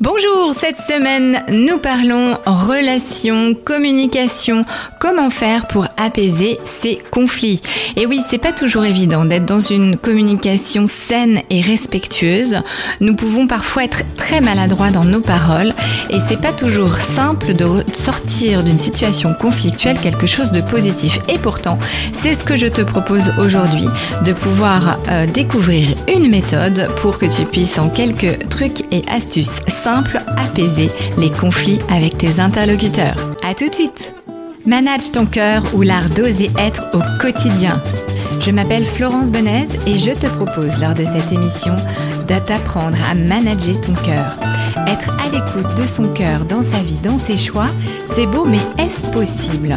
Bonjour, cette semaine nous parlons relations, communication, comment faire pour apaiser ces conflits. Et oui, c'est pas toujours évident d'être dans une communication saine et respectueuse. Nous pouvons parfois être très maladroits dans nos paroles et c'est pas toujours simple de sortir d'une situation conflictuelle quelque chose de positif. Et pourtant, c'est ce que je te propose aujourd'hui, de pouvoir euh, découvrir une méthode pour que tu puisses en quelques trucs et astuces simple, apaiser les conflits avec tes interlocuteurs. À tout de suite Manage ton cœur ou l'art d'oser être au quotidien. Je m'appelle Florence Benez et je te propose lors de cette émission de t'apprendre à manager ton cœur. Être à l'écoute de son cœur dans sa vie, dans ses choix, c'est beau mais est-ce possible?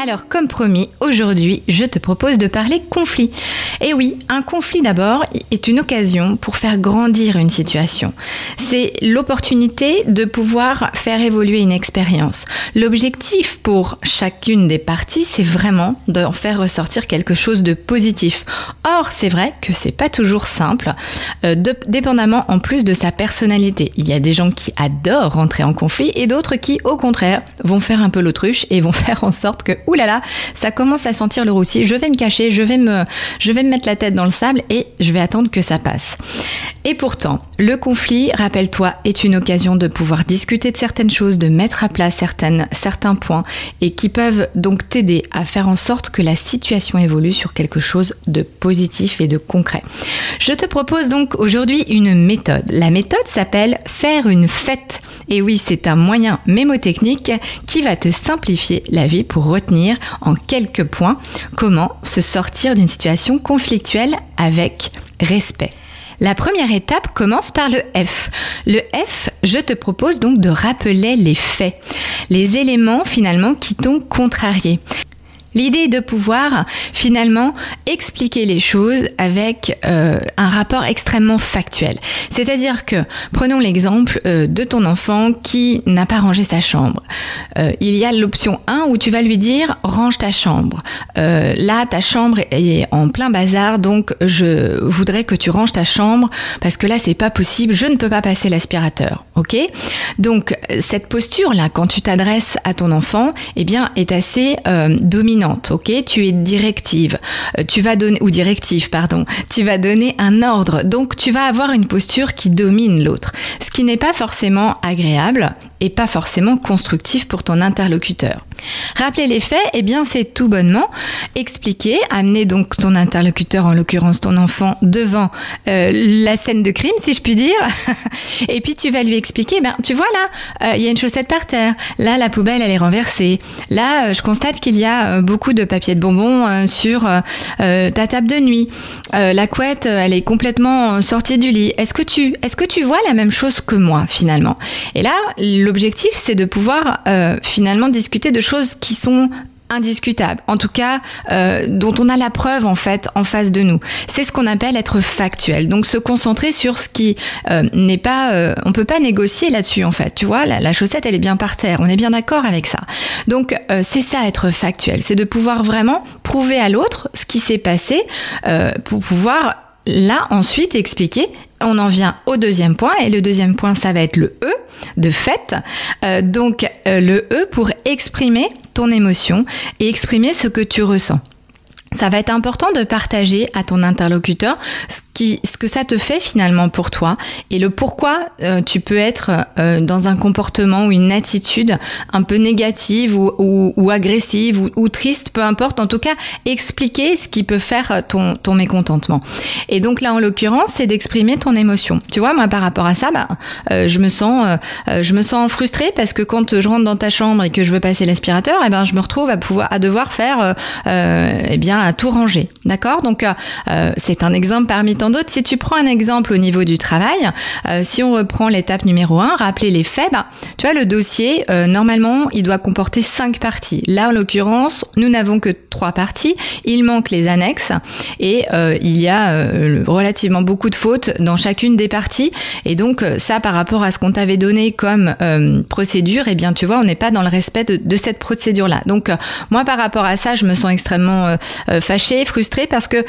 Alors, comme promis, aujourd'hui, je te propose de parler conflit. Et oui, un conflit d'abord est une occasion pour faire grandir une situation. C'est l'opportunité de pouvoir faire évoluer une expérience. L'objectif pour chacune des parties, c'est vraiment d'en faire ressortir quelque chose de positif. Or, c'est vrai que c'est pas toujours simple, euh, dépendamment en plus de sa personnalité. Il y a des gens qui adorent rentrer en conflit et d'autres qui, au contraire, vont faire un peu l'autruche et vont faire en sorte que Ouh là là, ça commence à sentir le roussi, je vais me cacher, je vais me, mettre la tête dans le sable et je vais attendre que ça passe. Et pourtant, le conflit, rappelle-toi, est une occasion de pouvoir discuter de certaines choses, de mettre à plat certains points et qui peuvent donc t'aider à faire en sorte que la situation évolue sur quelque chose de positif et de concret. Je te propose donc aujourd'hui une méthode. La méthode s'appelle faire une fête. Et oui, c'est un moyen mémotechnique qui va te simplifier la vie pour retenir en quelques points comment se sortir d'une situation conflictuelle avec respect. La première étape commence par le F. Le F, je te propose donc de rappeler les faits, les éléments finalement qui t'ont contrarié. L'idée est de pouvoir finalement expliquer les choses avec euh, un rapport extrêmement factuel. C'est-à-dire que, prenons l'exemple euh, de ton enfant qui n'a pas rangé sa chambre. Euh, il y a l'option 1 où tu vas lui dire range ta chambre. là, ta chambre est en plein bazar, donc je voudrais que tu ranges ta chambre parce que là, c'est pas possible, je ne peux pas passer l'aspirateur. Ok? Donc, cette posture-là, quand tu t'adresses à ton enfant, eh bien, est assez dominante Tu es directive, euh, tu vas donner ou directive, pardon. Tu vas donner un ordre, donc tu vas avoir une posture qui domine l'autre, ce qui n'est pas forcément agréable et pas forcément constructif pour ton interlocuteur. Rappeler les faits, eh bien c'est tout bonnement expliquer, amener donc ton interlocuteur, en l'occurrence ton enfant, devant euh, la scène de crime, si je puis dire, et puis tu vas lui expliquer, ben tu vois là, euh, il y a une chaussette par terre, là la poubelle elle est renversée, là euh, je constate qu'il y a beaucoup de papier de bonbons sur ta table de nuit, la couette elle est complètement sortie du lit. Est-ce que tu, est-ce que tu vois la même chose que moi finalement? Et là l'objectif c'est de pouvoir finalement discuter de choses qui sont indiscutables, en tout cas euh, dont on a la preuve en fait en face de nous. C'est ce qu'on appelle être factuel. Donc se concentrer sur ce qui euh, n'est pas, euh, on peut pas négocier là-dessus en fait. Tu vois, la, la, chaussette elle est bien par terre, on est bien d'accord avec ça. Donc c'est ça être factuel, c'est de pouvoir vraiment prouver à l'autre ce qui s'est passé pour pouvoir là ensuite expliquer on en vient au deuxième point et le deuxième point ça va être le E de fait. Euh, donc euh, le E pour exprimer ton émotion et exprimer ce que tu ressens ça va être important de partager à ton interlocuteur ce, qui, ce que ça te fait finalement pour toi et le pourquoi euh, tu peux être euh, dans un comportement ou une attitude un peu négative ou, ou, ou agressive ou, ou, triste, peu importe. En tout cas, expliquer ce qui peut faire ton, ton mécontentement. Et donc là, en l'occurrence, c'est d'exprimer ton émotion. Tu vois, moi, par rapport à ça, bah, euh, je me sens, je me sens frustrée parce que quand je rentre dans ta chambre et que je veux passer l'aspirateur, et eh ben, je me retrouve à pouvoir à devoir faire, eh bien à tout ranger. D'accord? Donc euh, euh, c'est un exemple parmi tant d'autres. Si tu prends un exemple au niveau du travail, euh, si on reprend l'étape numéro 1, rappeler les faits, bah, tu vois, le dossier, euh, normalement, il doit comporter cinq parties. Là, en l'occurrence, nous n'avons que trois parties. Il manque les annexes et euh, il y a relativement beaucoup de fautes dans chacune des parties. Et donc, ça, par rapport à ce qu'on t'avait donné comme procédure, eh bien, tu vois, on n'est pas dans le respect de, de cette procédure-là. Donc, moi, par rapport à ça, je me sens extrêmement fâchée, frustrée parce que,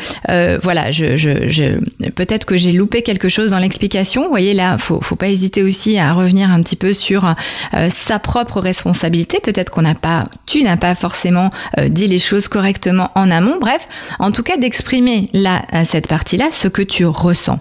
voilà, je, je peut-être que j'ai loupé quelque chose dans l'explication. Vous voyez, là, faut, faut pas hésiter aussi à revenir un petit peu sur euh, sa propre responsabilité. Peut-être qu'on n'a pas, tu n'as pas forcément euh, dit les choses correctement en amont. Bref, en tout cas, d'exprimer là, cette partie-là, ce que tu ressens.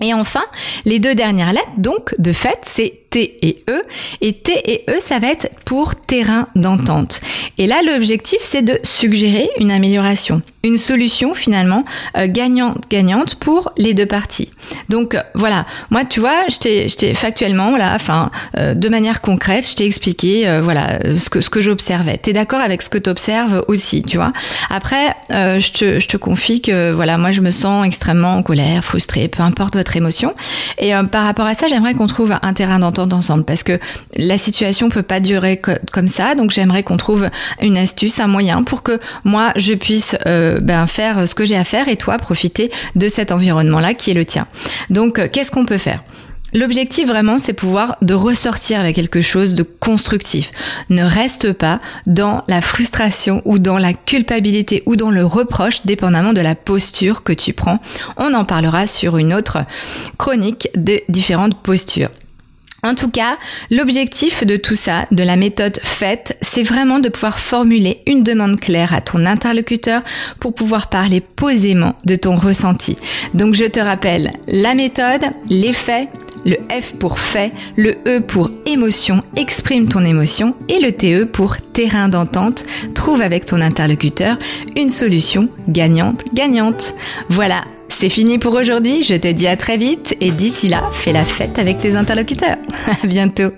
Et enfin, les deux dernières lettres, donc, de fait, c'est T et E. Et T et E, ça va être pour terrain d'entente. Et là, l'objectif, c'est de suggérer une amélioration, une solution finalement euh, gagnante-gagnante pour les deux parties. Donc euh, voilà, moi, tu vois, je t'ai factuellement, là, enfin, euh, de manière concrète, je t'ai expliqué, voilà, ce que, ce que j'observais. T'es d'accord avec ce que t'observes aussi, tu vois. Après, je, te, je te confie que, voilà, moi, je me sens extrêmement en colère, frustrée, peu importe votre émotion. Et par rapport à ça, j'aimerais qu'on trouve un terrain d'entente ensemble parce que la situation peut pas durer comme ça. Donc j'aimerais qu'on trouve une astuce, un moyen pour que moi je puisse euh, ben, faire ce que j'ai à faire et toi profiter de cet environnement-là qui est le tien. Donc euh, qu'est-ce qu'on peut faire? L'objectif vraiment, c'est pouvoir de ressortir avec quelque chose de constructif. Ne reste pas dans la frustration ou dans la culpabilité ou dans le reproche, dépendamment de la posture que tu prends. On en parlera sur une autre chronique de différentes postures. En tout cas, l'objectif de tout ça, de la méthode faite, c'est vraiment de pouvoir formuler une demande claire à ton interlocuteur pour pouvoir parler posément de ton ressenti. Donc je te rappelle, la méthode, les faits, le F pour fait, le E pour émotion, exprime ton émotion, et le TE pour terrain d'entente, trouve avec ton interlocuteur une solution gagnante-gagnante. Voilà, c'est fini pour aujourd'hui, je te dis à très vite et d'ici là, fais la fête avec tes interlocuteurs. À bientôt.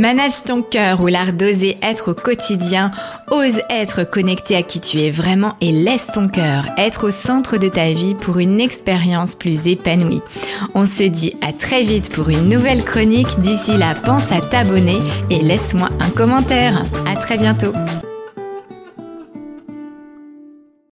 Manage ton cœur ou l'art d'oser être au quotidien, ose être connecté à qui tu es vraiment et laisse ton cœur être au centre de ta vie pour une expérience plus épanouie. On se dit à très vite pour une nouvelle chronique. D'ici là, pense à t'abonner et laisse-moi un commentaire. À très bientôt.